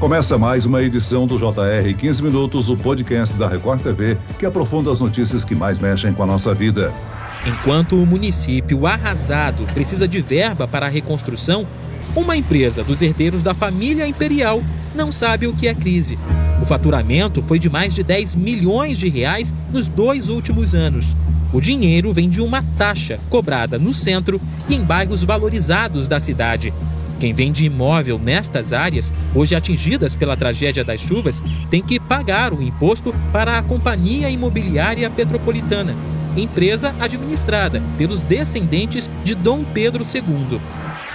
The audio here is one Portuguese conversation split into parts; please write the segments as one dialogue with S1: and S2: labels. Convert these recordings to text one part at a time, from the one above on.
S1: Começa mais uma edição do JR 15 Minutos, o podcast da Record TV, que aprofunda as notícias que mais mexem com a nossa vida.
S2: Enquanto o município arrasado precisa de verba para a reconstrução, uma empresa dos herdeiros da família imperial não sabe o que é crise. O faturamento foi de mais de 10 milhões de reais nos dois últimos anos. O dinheiro vem de uma taxa cobrada no centro e em bairros valorizados da cidade. Quem vende imóvel nestas áreas, hoje atingidas pela tragédia das chuvas, tem que pagar o imposto para a Companhia Imobiliária Petropolitana, empresa administrada pelos descendentes de Dom Pedro II.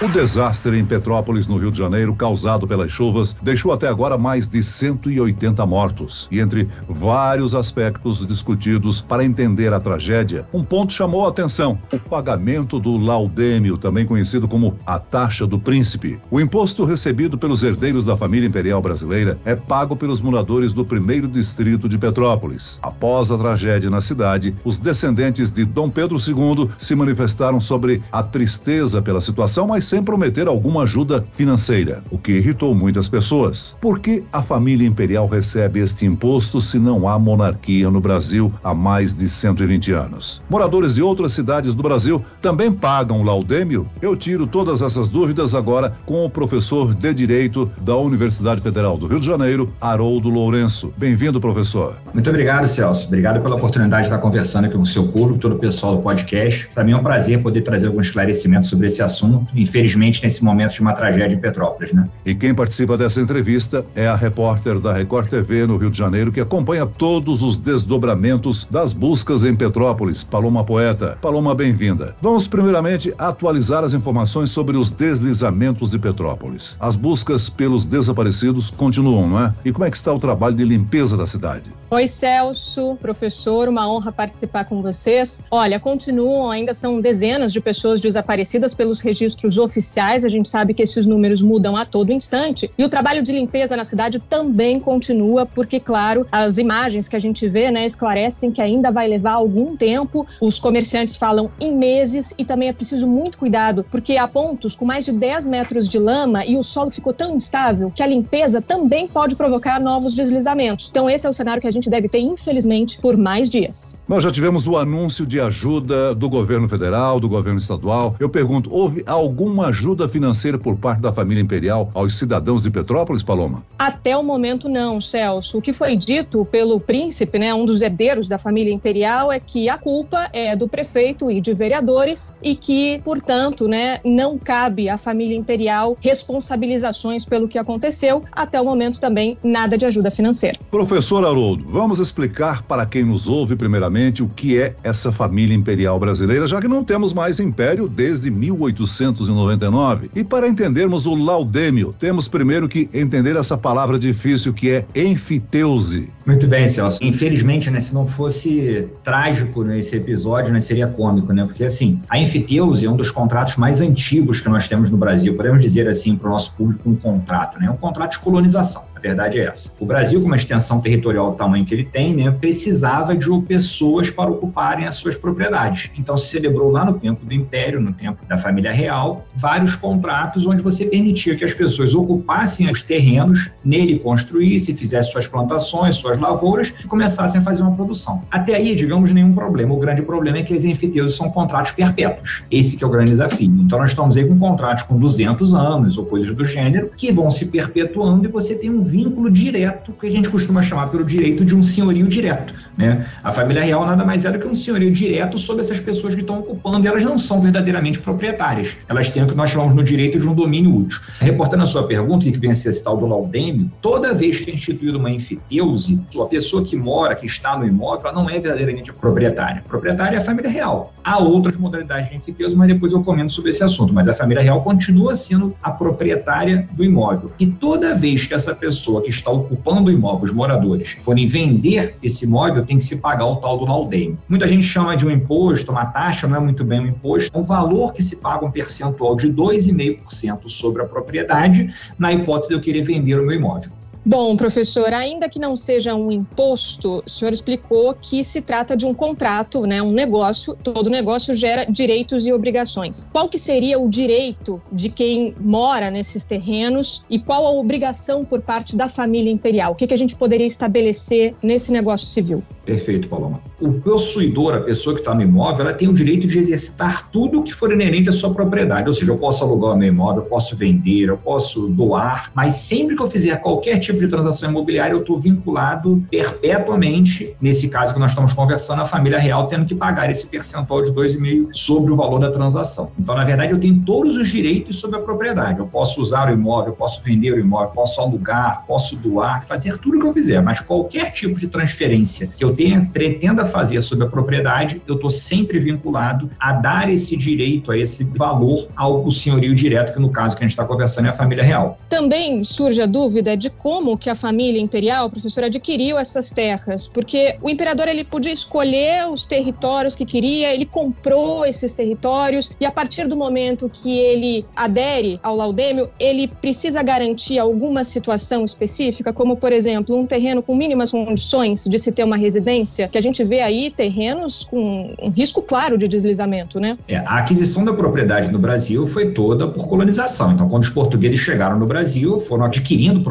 S1: O desastre em Petrópolis, no Rio de Janeiro, causado pelas chuvas, deixou até agora mais de 180 mortos. E entre vários aspectos discutidos para entender a tragédia, um ponto chamou a atenção: o pagamento do laudêmio, também conhecido como a taxa do príncipe. O imposto recebido pelos herdeiros da família imperial brasileira é pago pelos moradores do primeiro distrito de Petrópolis. Após a tragédia na cidade, os descendentes de Dom Pedro II se manifestaram sobre a tristeza pela situação, mas sem prometer alguma ajuda financeira, o que irritou muitas pessoas. Por que a família imperial recebe este imposto se não há monarquia no Brasil há mais de 120 anos? Moradores de outras cidades do Brasil também pagam laudêmio? Eu tiro todas essas dúvidas agora com o professor de Direito da Universidade Federal do Rio de Janeiro, Haroldo Lourenço. Bem-vindo, professor.
S3: Muito obrigado, Celso. Obrigado pela oportunidade de estar conversando aqui com o seu público, todo o pessoal do podcast. Para mim é um prazer poder trazer alguns esclarecimentos sobre esse assunto. Infelizmente, infelizmente, nesse momento de uma tragédia em Petrópolis. Né?
S1: E quem participa dessa entrevista é a repórter da Record TV no Rio de Janeiro, que acompanha todos os desdobramentos das buscas em Petrópolis. Paloma Poeta. Paloma, bem-vinda. Vamos, primeiramente, atualizar as informações sobre os deslizamentos de Petrópolis. As buscas pelos desaparecidos continuam, não é? E como é que está o trabalho de limpeza da cidade?
S4: Oi, Celso, professor, uma honra participar com vocês. Olha, continuam, ainda são dezenas de pessoas desaparecidas pelos registros oficiais, a gente sabe que esses números mudam a todo instante. E o trabalho de limpeza na cidade também continua, porque, claro, as imagens que a gente vê né, esclarecem que ainda vai levar algum tempo. Os comerciantes falam em meses e também é preciso muito cuidado, porque há pontos com mais de 10 metros de lama e o solo ficou tão instável que a limpeza também pode provocar novos deslizamentos. Então, esse é o cenário que a gente deve ter, infelizmente, por mais dias.
S1: Nós já tivemos o anúncio de ajuda do governo federal, do governo estadual. Eu pergunto, houve alguma ajuda financeira por parte da família imperial aos cidadãos de Petrópolis, Paloma?
S4: Até o momento não, Celso. O que foi dito pelo príncipe, né, um dos herdeiros da família imperial, é que a culpa é do prefeito e de vereadores e que, portanto, né, não cabe à família imperial responsabilizações pelo que aconteceu. Até o momento também nada de ajuda financeira.
S1: Professor Haroldo, vamos explicar para quem nos ouve primeiramente o que é essa família imperial brasileira, já que não temos mais império desde 1890 e para entendermos o laudêmio, temos primeiro que entender essa palavra difícil que é enfiteuse.
S3: Muito bem, Celso. Infelizmente, né, se não fosse trágico nesse episódio, né, seria cômico, né? Porque assim, a enfiteuse é um dos contratos mais antigos que nós temos no Brasil. Podemos dizer assim para o nosso público um contrato, né? Um contrato de colonização verdade é essa. O Brasil, com uma extensão territorial do tamanho que ele tem, né, precisava de pessoas para ocuparem as suas propriedades. Então se celebrou lá no tempo do Império, no tempo da família real, vários contratos onde você permitia que as pessoas ocupassem os terrenos, nele construíssem, fizessem suas plantações, suas lavouras e começassem a fazer uma produção. Até aí, digamos, nenhum problema. O grande problema é que as enfeiteuses são contratos perpétuos. Esse que é o grande desafio. Então nós estamos aí com contratos com 200 anos ou coisas do gênero que vão se perpetuando e você tem um vínculo direto, que a gente costuma chamar pelo direito de um senhorio direto. Né? A família real nada mais é do que um senhorio direto sobre essas pessoas que estão ocupando e elas não são verdadeiramente proprietárias. Elas têm o que nós chamamos no direito de um domínio útil. Reportando a sua pergunta, que vem a ser tal do laudêmio, toda vez que é instituída uma enfiteuse, a pessoa que mora, que está no imóvel, ela não é verdadeiramente proprietária. Proprietária é a família real. Há outras modalidades de enfiteuse, mas depois eu comento sobre esse assunto. Mas a família real continua sendo a proprietária do imóvel. E toda vez que essa pessoa pessoa que está ocupando o imóvel, os moradores, forem vender esse imóvel, tem que se pagar o tal do laudêmio. Muita gente chama de um imposto, uma taxa, não é muito bem um imposto. É um valor que se paga um percentual de 2,5% sobre a propriedade, na hipótese de eu querer vender o meu imóvel.
S4: Bom, professor, ainda que não seja um imposto, o senhor explicou que se trata de um contrato, né, um negócio. Todo negócio gera direitos e obrigações. Qual que seria o direito de quem mora nesses terrenos e qual a obrigação por parte da família imperial? O que, que a gente poderia estabelecer nesse negócio civil?
S3: Perfeito, Paloma. O possuidor, a pessoa que está no imóvel, ela tem o direito de exercitar tudo o que for inerente à sua propriedade. Ou seja, eu posso alugar o meu imóvel, eu posso vender, eu posso doar, mas sempre que eu fizer qualquer tipo de transação imobiliária, eu estou vinculado perpetuamente, nesse caso que nós estamos conversando, a família real tendo que pagar esse percentual de 2,5% sobre o valor da transação. Então, na verdade, eu tenho todos os direitos sobre a propriedade. Eu posso usar o imóvel, eu posso vender o imóvel, posso alugar, posso doar, fazer tudo o que eu fizer, mas qualquer tipo de transferência que eu tenha, pretenda fazer sobre a propriedade, eu estou sempre vinculado a dar esse direito, a esse valor ao senhorio direto, que no caso que a gente está conversando é a família real.
S4: Também surge a dúvida de como que a família imperial, professor, adquiriu essas terras, porque o imperador ele podia escolher os territórios que queria, ele comprou esses territórios e a partir do momento que ele adere ao laudêmio, ele precisa garantir alguma situação específica, como por exemplo, um terreno com mínimas condições de se ter uma residência que a gente vê aí terrenos com um risco claro de deslizamento, né?
S3: É, a aquisição da propriedade no Brasil foi toda por colonização. Então, quando os portugueses chegaram no Brasil, foram adquirindo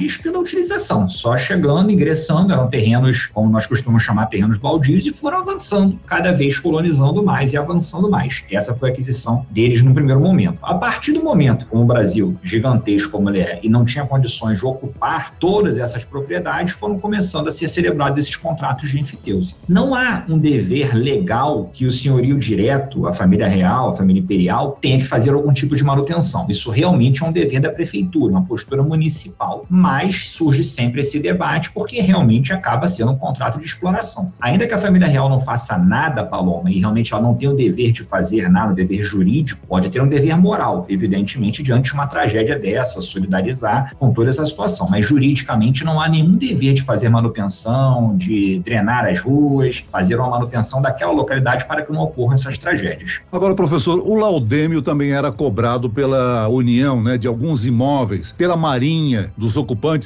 S3: propriedades pela utilização, só chegando, ingressando, eram terrenos, como nós costumamos chamar, terrenos baldios, e foram avançando, cada vez colonizando mais e avançando mais. Essa foi a aquisição deles no primeiro momento. A partir do momento, como o Brasil, gigantesco como ele é, e não tinha condições de ocupar todas essas propriedades, foram começando a ser celebrados esses contratos de enfiteuse. Não há um dever legal que o senhorio direto, a família real, a família imperial, tenha que fazer algum tipo de manutenção. Isso realmente é um dever da prefeitura, uma postura municipal. Mas surge sempre esse debate porque realmente acaba sendo um contrato de exploração. Ainda que a família real não faça nada, Paloma, e realmente ela não tenha o dever de fazer nada, o dever jurídico, pode ter um dever moral, evidentemente, diante de uma tragédia dessa, solidarizar com toda essa situação. Mas juridicamente não há nenhum dever de fazer manutenção, de drenar as ruas, fazer uma manutenção daquela localidade para que não ocorram essas tragédias.
S1: Agora, professor, o laudêmio também era cobrado pela União, né, de alguns imóveis, pela Marinha, dos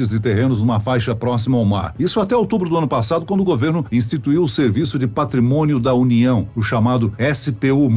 S1: de terrenos numa faixa próxima ao mar. Isso até outubro do ano passado, quando o governo instituiu o Serviço de Patrimônio da União, o chamado SPU+.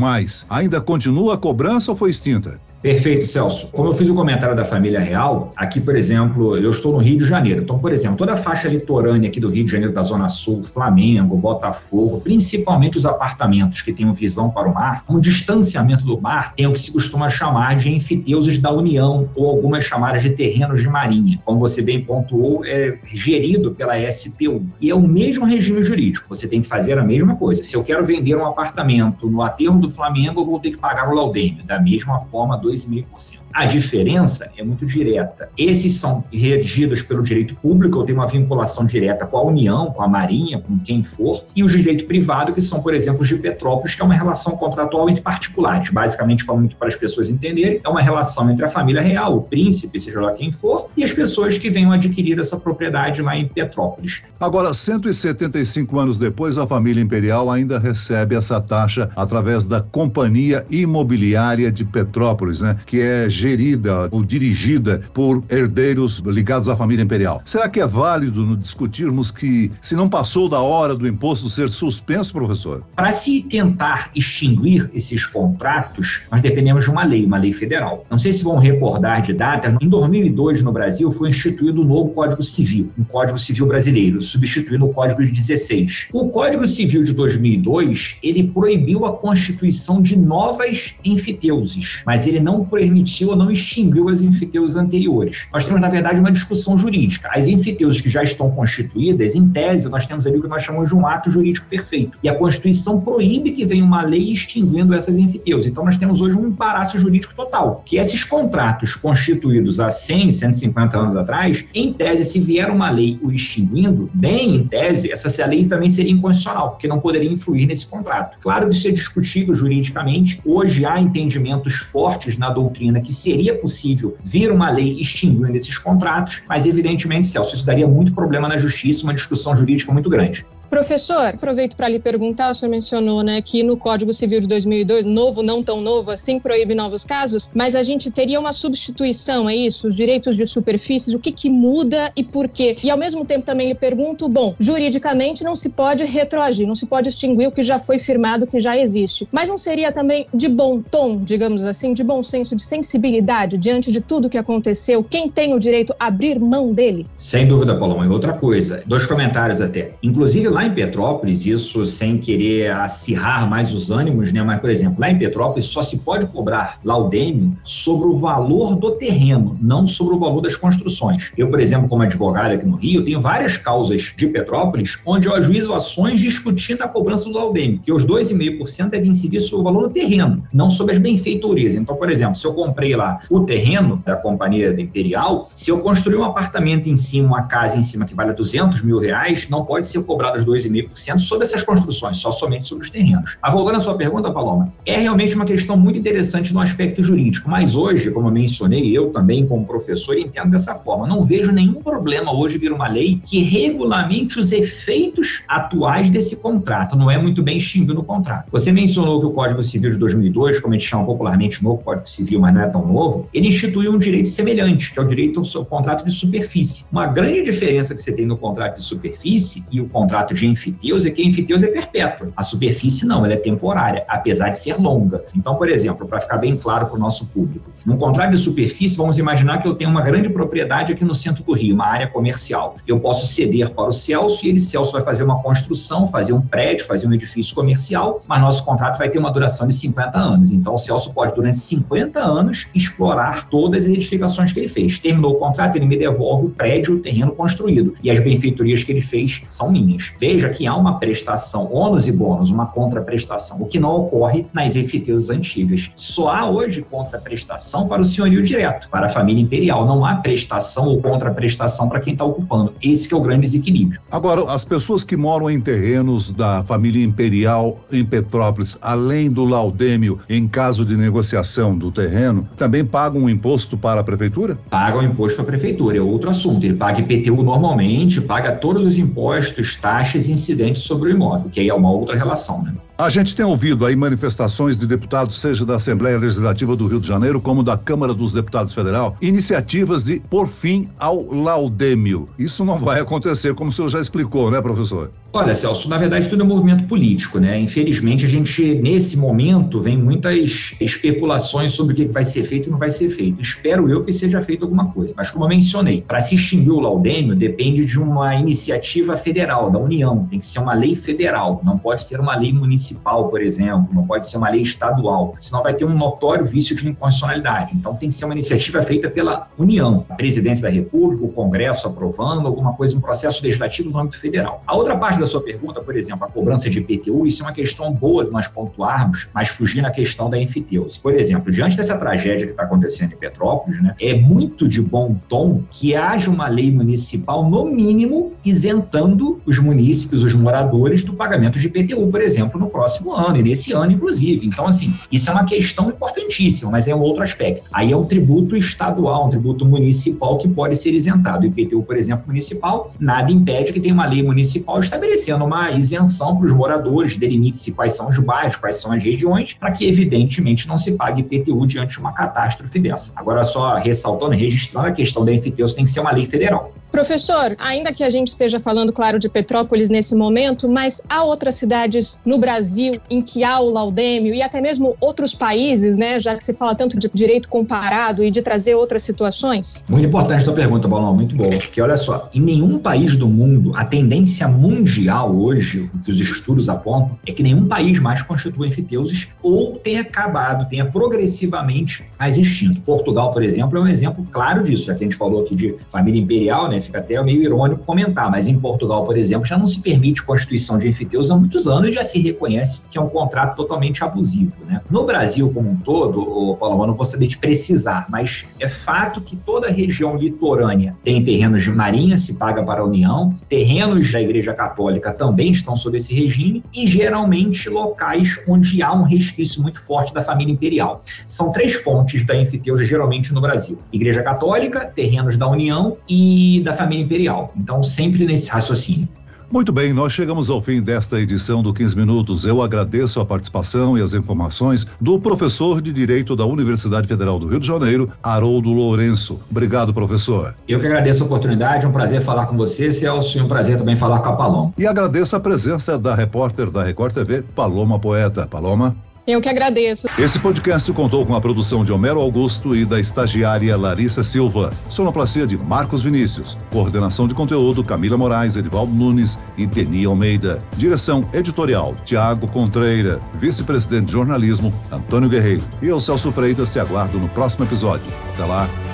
S1: Ainda continua a cobrança ou foi extinta?
S3: Perfeito, Celso. Como eu fiz o comentário da família real, aqui, por exemplo, eu estou no Rio de Janeiro. Então, por exemplo, toda a faixa litorânea aqui do Rio de Janeiro, da Zona Sul, Flamengo, Botafogo, principalmente os apartamentos que tenham visão para o mar, um distanciamento do mar tem o que se costuma chamar de enfiteuses da União, ou algumas chamadas de terrenos de marinha. Como você bem pontuou, é gerido pela SPU. E é o mesmo regime jurídico. Você tem que fazer a mesma coisa. Se eu quero vender um apartamento no aterro do Flamengo, eu vou ter que pagar o laudêmio. Da mesma forma, do 2,5%. A diferença é muito direta. Esses são regidos pelo direito público, eu tenho uma vinculação direta com a União, com a Marinha, com quem for, e os direito privado, que são, por exemplo, os de Petrópolis, que é uma relação contratual entre particulares. Basicamente, falando para as pessoas entenderem, é uma relação entre a família real, o príncipe, seja lá quem for, e as pessoas que venham adquirir essa propriedade lá em Petrópolis.
S1: Agora, 175 anos depois, a família imperial ainda recebe essa taxa através da Companhia Imobiliária de Petrópolis, né? Que é gerida ou dirigida por herdeiros ligados à família imperial. Será que é válido discutirmos que, se não passou da hora do imposto ser suspenso, professor?
S3: Para se tentar extinguir esses contratos, nós dependemos de uma lei, uma lei federal. Não sei se vão recordar de data, em 2002 no Brasil foi instituído o um novo Código Civil, um Código Civil brasileiro, substituindo o Código de 16. O Código Civil de 2002, ele proibiu a constituição de novas enfiteuses, mas ele não permitiu não extinguiu as enfiteusas anteriores. Nós temos, na verdade, uma discussão jurídica. As enfiteusas que já estão constituídas, em tese, nós temos ali o que nós chamamos de um ato jurídico perfeito. E a Constituição proíbe que venha uma lei extinguindo essas enfiteusas. Então, nós temos hoje um imparácio jurídico total, que esses contratos constituídos há 100, 150 anos atrás, em tese, se vier uma lei o extinguindo, bem em tese, essa lei também seria inconstitucional, porque não poderia influir nesse contrato. Claro que isso é discutível juridicamente. Hoje há entendimentos fortes na doutrina que seria possível vir uma lei extinguindo esses contratos, mas evidentemente, Celso, isso daria muito problema na justiça, uma discussão jurídica muito grande.
S4: Professor, aproveito para lhe perguntar, o senhor mencionou né, que no Código Civil de 2002, novo, não tão novo assim, proíbe novos casos, mas a gente teria uma substituição, é isso? Os direitos de superfícies, o que, que muda e por quê? E ao mesmo tempo também lhe pergunto, bom, juridicamente não se pode retroagir, não se pode extinguir o que já foi firmado, que já existe, mas não seria também de bom tom, digamos assim, de bom senso, de sensibilidade diante de tudo que aconteceu, quem tem o direito a abrir mão dele?
S3: Sem dúvida, Paulo. E outra coisa, dois comentários até. Inclusive, lá em Petrópolis, isso sem querer acirrar mais os ânimos, né? Mas, por exemplo, lá em Petrópolis só se pode cobrar laudêmio sobre o valor do terreno, não sobre o valor das construções. Eu, por exemplo, como advogado aqui no Rio, tenho várias causas de Petrópolis onde eu ajuizo ações discutindo a cobrança do laudêmio, que os 2,5% devem incidir sobre o valor do terreno, não sobre as benfeitorias. Então, por exemplo, se eu comprei lá o terreno da Companhia Imperial, se eu construir um apartamento em cima, uma casa em cima que vale 200 mil reais, não pode ser cobrado 2,5% sobre essas construções, só somente sobre os terrenos. A voltando à sua pergunta, Paloma, é realmente uma questão muito interessante no aspecto jurídico, mas hoje, como eu mencionei, eu também, como professor, entendo dessa forma. Não vejo nenhum problema hoje vir uma lei que regulamente os efeitos atuais desse contrato, não é muito bem extinguido no contrato. Você mencionou que o Código Civil de 2002, como a gente chama popularmente novo Código Civil, mas não é tão novo, ele instituiu um direito semelhante, que é o direito ao contrato de superfície. Uma grande diferença que você tem no contrato de superfície e o contrato de enfiteus é que a enfiteus é perpétua. A superfície não, ela é temporária, apesar de ser longa. Então, por exemplo, para ficar bem claro para o nosso público, num contrato de superfície, vamos imaginar que eu tenho uma grande propriedade aqui no centro do Rio, uma área comercial. Eu posso ceder para o Celso e ele, Celso, vai fazer uma construção, fazer um prédio, fazer um edifício comercial, mas nosso contrato vai ter uma duração de 50 anos. Então, o Celso pode, durante 50 anos, explorar todas as edificações que ele fez. Terminou o contrato, ele me devolve o prédio, o terreno construído. E as benfeitorias que ele fez são minhas. Veja que há uma prestação, ônus e bônus, uma contraprestação, o que não ocorre nas enfiteuses antigas. Só há hoje contraprestação para o senhorio direto, para a família imperial. Não há prestação ou contraprestação para quem está ocupando. Esse é o grande desequilíbrio.
S1: Agora, as pessoas que moram em terrenos da família imperial em Petrópolis, além do laudêmio, em caso de negociação do terreno, também pagam um imposto para a prefeitura?
S3: Pagam imposto para a prefeitura, é outro assunto. Ele paga IPTU normalmente, paga todos os impostos, taxas e incidentes sobre o imóvel, que aí é uma outra relação, né?
S1: A gente tem ouvido aí manifestações de deputados, seja da Assembleia Legislativa do Rio de Janeiro, como da Câmara dos Deputados Federal, iniciativas de por fim ao laudêmio. Isso não vai acontecer, como o senhor já explicou, né, professor?
S3: Olha, Celso, na verdade tudo é movimento político, né? Infelizmente a gente, nesse momento, vem muitas especulações sobre o que vai ser feito e não vai ser feito. Espero eu que seja feito alguma coisa. Mas como eu mencionei, para se extinguir o laudêmio depende de uma iniciativa federal, da União. Tem que ser uma lei federal, não pode ser uma lei municipal, por exemplo, não pode ser uma lei estadual, senão vai ter um notório vício de inconstitucionalidade. Então tem que ser uma iniciativa feita pela União, a Presidência da República, o Congresso aprovando, alguma coisa, um processo legislativo no âmbito federal. A outra parte da sua pergunta, por exemplo, a cobrança de IPTU, isso é uma questão boa de nós pontuarmos, mas fugir na questão da enfiteuse. Por exemplo, diante dessa tragédia que está acontecendo em Petrópolis, né, é muito de bom tom que haja uma lei municipal, no mínimo, isentando os munícipes, os moradores, do pagamento de IPTU, por exemplo, no próximo ano, e nesse ano, inclusive. Então, assim, isso é uma questão importantíssima, mas é um outro aspecto. Aí é um tributo estadual, um tributo municipal que pode ser isentado. IPTU, por exemplo, municipal, nada impede que tenha uma lei municipal estabelecendo uma isenção para os moradores, delimite-se quais são os bairros, quais são as regiões, para que, evidentemente, não se pague IPTU diante de uma catástrofe dessa. Agora, só ressaltando, registrando a questão da enfiteus, tem que ser uma lei federal.
S4: Professor, ainda que a gente esteja falando, claro, de Petrópolis nesse momento, mas há outras cidades no Brasil em que há o laudêmio e até mesmo outros países, né? Já que se fala tanto de direito comparado e de trazer outras situações?
S3: Muito importante a tua pergunta, Balão, muito boa. Porque olha só, em nenhum país do mundo, a tendência mundial hoje, o que os estudos apontam, é que nenhum país mais constitua enfiteuses ou tenha acabado, tenha progressivamente mais extinto. Portugal, por exemplo, é um exemplo claro disso, já que a gente falou aqui de família imperial, né? Fica até meio irônico comentar, mas em Portugal, por exemplo, já não se permite constituição de enfiteus há muitos anos e já se reconhece que é um contrato totalmente abusivo, né? No Brasil como um todo, Paulo, eu não vou saber te precisar, mas é fato que toda a região litorânea tem terrenos de marinha, se paga para a União, terrenos da Igreja Católica também estão sob esse regime e geralmente locais onde há um resquício muito forte da família imperial. São três fontes da enfiteusa geralmente no Brasil: Igreja Católica, terrenos da União e da família imperial. Então, sempre nesse raciocínio.
S1: Muito bem, nós chegamos ao fim desta edição do 15 Minutos. Eu agradeço a participação e as informações do professor de Direito da Universidade Federal do Rio de Janeiro, Haroldo Lourenço. Obrigado, professor.
S3: Eu que agradeço a oportunidade, é um prazer falar com você, Celso, e um prazer também falar com a Paloma.
S1: E agradeço a presença da repórter da Record TV, Paloma Poeta. Paloma.
S4: Eu que agradeço.
S1: Esse podcast contou com a produção de Homero Augusto e da estagiária Larissa Silva. Sonoplastia de Marcos Vinícius. Coordenação de conteúdo Camila Moraes, Edivaldo Nunes e Deni Almeida. Direção editorial Tiago Contreira. Vice-presidente de jornalismo Antônio Guerreiro. E eu, Celso Freitas, te aguardo no próximo episódio. Até lá.